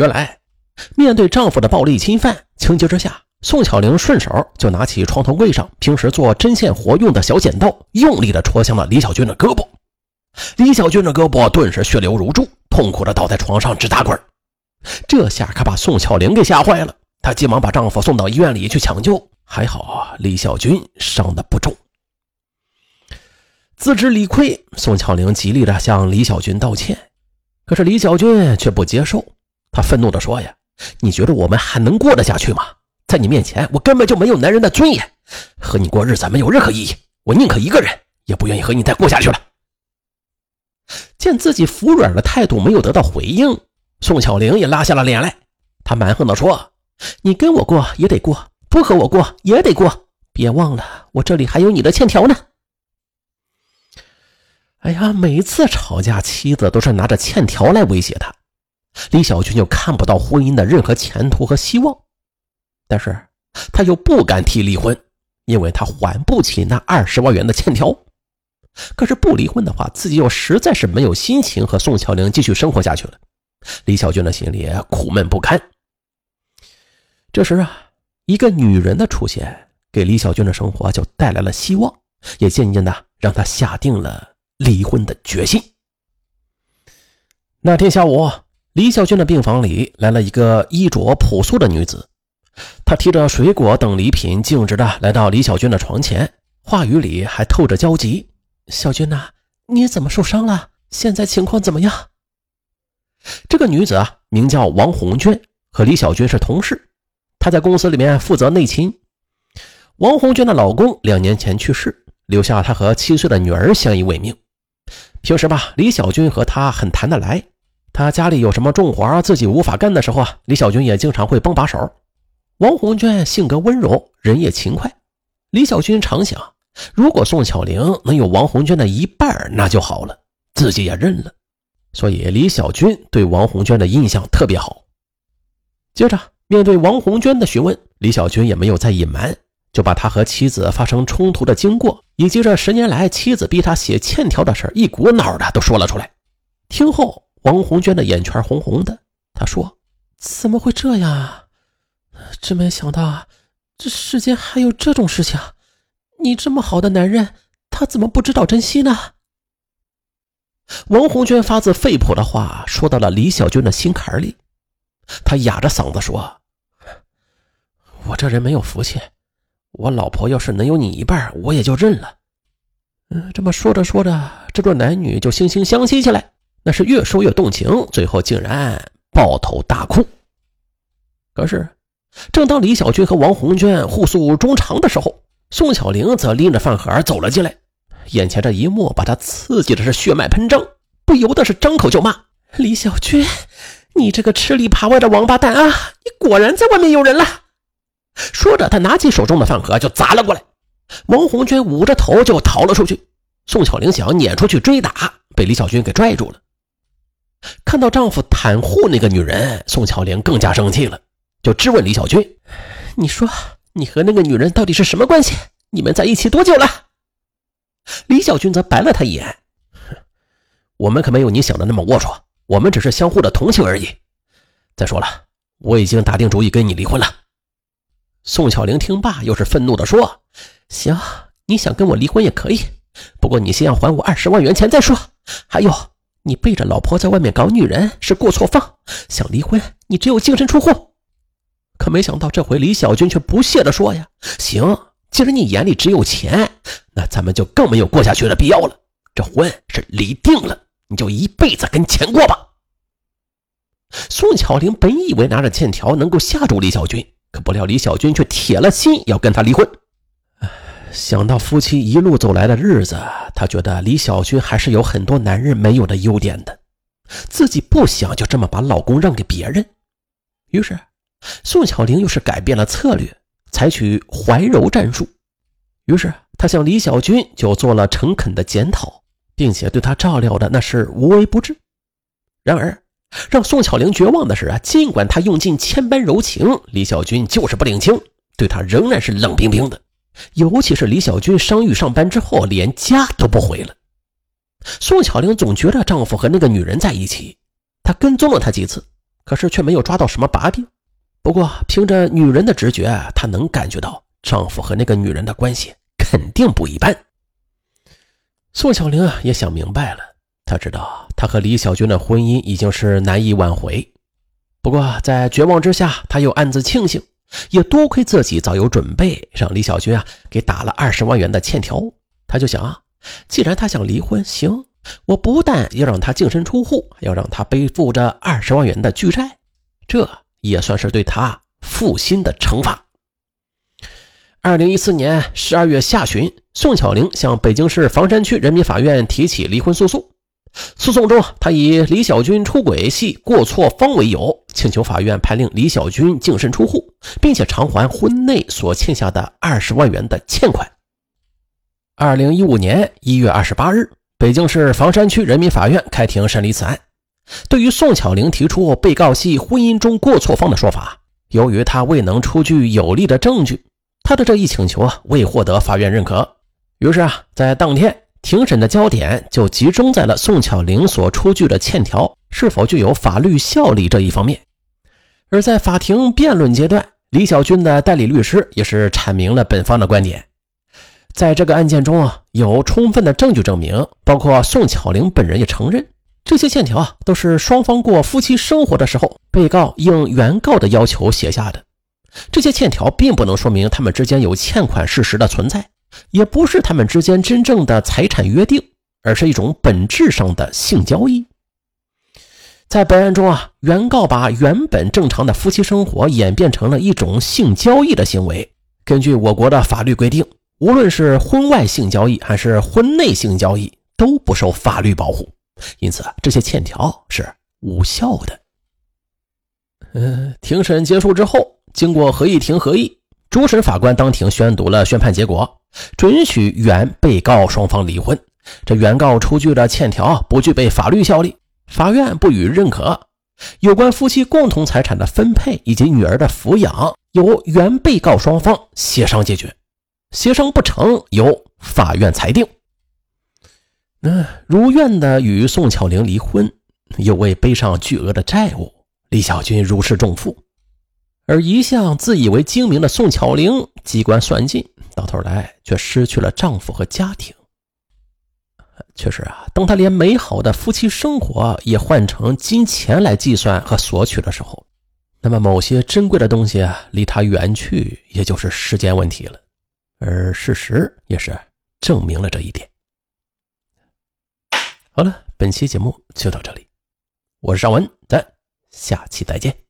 原来，面对丈夫的暴力侵犯，情急之下，宋巧玲顺手就拿起床头柜上平时做针线活用的小剪刀，用力的戳向了李小军的胳膊。李小军的胳膊顿时血流如注，痛苦的倒在床上直打滚。这下可把宋巧玲给吓坏了，她急忙把丈夫送到医院里去抢救。还好，李小军伤的不重。自知理亏，宋巧玲极力的向李小军道歉，可是李小军却不接受。他愤怒地说：“呀，你觉得我们还能过得下去吗？在你面前，我根本就没有男人的尊严，和你过日子没有任何意义。我宁可一个人，也不愿意和你再过下去了。”见自己服软的态度没有得到回应，宋巧玲也拉下了脸来。她蛮横地说：“你跟我过也得过，不和我过也得过。别忘了，我这里还有你的欠条呢。”哎呀，每次吵架，妻子都是拿着欠条来威胁他。李小军就看不到婚姻的任何前途和希望，但是他又不敢提离婚，因为他还不起那二十万元的欠条。可是不离婚的话，自己又实在是没有心情和宋巧玲继续生活下去了。李小军的心里苦闷不堪。这时啊，一个女人的出现，给李小军的生活就带来了希望，也渐渐的让他下定了离婚的决心。那天下午。李小军的病房里来了一个衣着朴素的女子，她提着水果等礼品，径直的来到李小军的床前，话语里还透着焦急：“小军呐，你怎么受伤了？现在情况怎么样？”这个女子啊，名叫王红娟，和李小军是同事，她在公司里面负责内勤。王红娟的老公两年前去世，留下她和七岁的女儿相依为命。平时吧，李小军和她很谈得来。他家里有什么重活自己无法干的时候啊，李小军也经常会帮把手。王红娟性格温柔，人也勤快。李小军常想，如果宋巧玲能有王红娟的一半，那就好了，自己也认了。所以李小军对王红娟的印象特别好。接着，面对王红娟的询问，李小军也没有再隐瞒，就把他和妻子发生冲突的经过，以及这十年来妻子逼他写欠条的事一股脑的都说了出来。听后。王红娟的眼圈红红的，她说：“怎么会这样啊？真没想到啊，这世间还有这种事情。你这么好的男人，他怎么不知道珍惜呢？”王红娟发自肺腑的话说到了李小军的心坎里，她哑着嗓子说：“我这人没有福气，我老婆要是能有你一半，我也就认了。”嗯，这么说着说着，这对男女就惺惺相惜起来。那是越说越动情，最后竟然抱头大哭。可是，正当李小军和王红娟互诉衷肠的时候，宋小玲则拎着饭盒走了进来。眼前这一幕把他刺激的是血脉喷张，不由得是张口就骂：“李小军，你这个吃里扒外的王八蛋啊！你果然在外面有人了！”说着，他拿起手中的饭盒就砸了过来。王红娟捂着头就逃了出去。宋小玲想撵出去追打，被李小军给拽住了。看到丈夫袒护那个女人，宋巧玲更加生气了，就质问李小军：“你说你和那个女人到底是什么关系？你们在一起多久了？”李小军则白了他一眼：“我们可没有你想的那么龌龊，我们只是相互的同情而已。再说了，我已经打定主意跟你离婚了。”宋巧玲听罢，又是愤怒地说：“行，你想跟我离婚也可以，不过你先要还我二十万元钱再说。还有。”你背着老婆在外面搞女人是过错方，想离婚你只有净身出户。可没想到这回李小军却不屑地说：“呀，行，既然你眼里只有钱，那咱们就更没有过下去的必要了。这婚是离定了，你就一辈子跟钱过吧。”宋巧玲本以为拿着欠条能够吓住李小军，可不料李小军却铁了心要跟他离婚。想到夫妻一路走来的日子，她觉得李小军还是有很多男人没有的优点的，自己不想就这么把老公让给别人。于是，宋巧玲又是改变了策略，采取怀柔战术。于是，她向李小军就做了诚恳的检讨，并且对他照料的那是无微不至。然而，让宋巧玲绝望的是啊，尽管她用尽千般柔情，李小军就是不领情，对她仍然是冷冰冰的。尤其是李小军伤愈上班之后，连家都不回了。宋巧玲总觉得丈夫和那个女人在一起，她跟踪了他几次，可是却没有抓到什么把柄。不过，凭着女人的直觉，她能感觉到丈夫和那个女人的关系肯定不一般。宋小玲啊，也想明白了，她知道她和李小军的婚姻已经是难以挽回。不过，在绝望之下，她又暗自庆幸，也多亏自己早有准备，让李小军啊给打了二十万元的欠条。她就想啊，既然他想离婚，行，我不但要让他净身出户，还要让他背负着二十万元的巨债，这。也算是对他负心的惩罚。二零一四年十二月下旬，宋巧玲向北京市房山区人民法院提起离婚诉讼。诉讼中，他以李小军出轨系过错方为由，请求法院判令李小军净身出户，并且偿还婚内所欠下的二十万元的欠款。二零一五年一月二十八日，北京市房山区人民法院开庭审理此案。对于宋巧玲提出被告系婚姻中过错方的说法，由于她未能出具有力的证据，她的这一请求啊未获得法院认可。于是啊，在当天庭审的焦点就集中在了宋巧玲所出具的欠条是否具有法律效力这一方面。而在法庭辩论阶段，李小军的代理律师也是阐明了本方的观点。在这个案件中啊，有充分的证据证明，包括宋巧玲本人也承认。这些欠条啊，都是双方过夫妻生活的时候，被告应原告的要求写下的。这些欠条并不能说明他们之间有欠款事实的存在，也不是他们之间真正的财产约定，而是一种本质上的性交易。在本案中啊，原告把原本正常的夫妻生活演变成了一种性交易的行为。根据我国的法律规定，无论是婚外性交易还是婚内性交易，都不受法律保护。因此，这些欠条是无效的。嗯，庭审结束之后，经过合议庭合议，主审法官当庭宣读了宣判结果，准许原被告双方离婚。这原告出具的欠条不具备法律效力，法院不予认可。有关夫妻共同财产的分配以及女儿的抚养，由原被告双方协商解决。协商不成，由法院裁定。那如愿的与宋巧玲离婚，又未背上巨额的债务，李小军如释重负。而一向自以为精明的宋巧玲机关算尽，到头来却失去了丈夫和家庭。确实啊，当她连美好的夫妻生活也换成金钱来计算和索取的时候，那么某些珍贵的东西啊，离她远去也就是时间问题了。而事实也是证明了这一点。好了，本期节目就到这里，我是尚文，咱下期再见。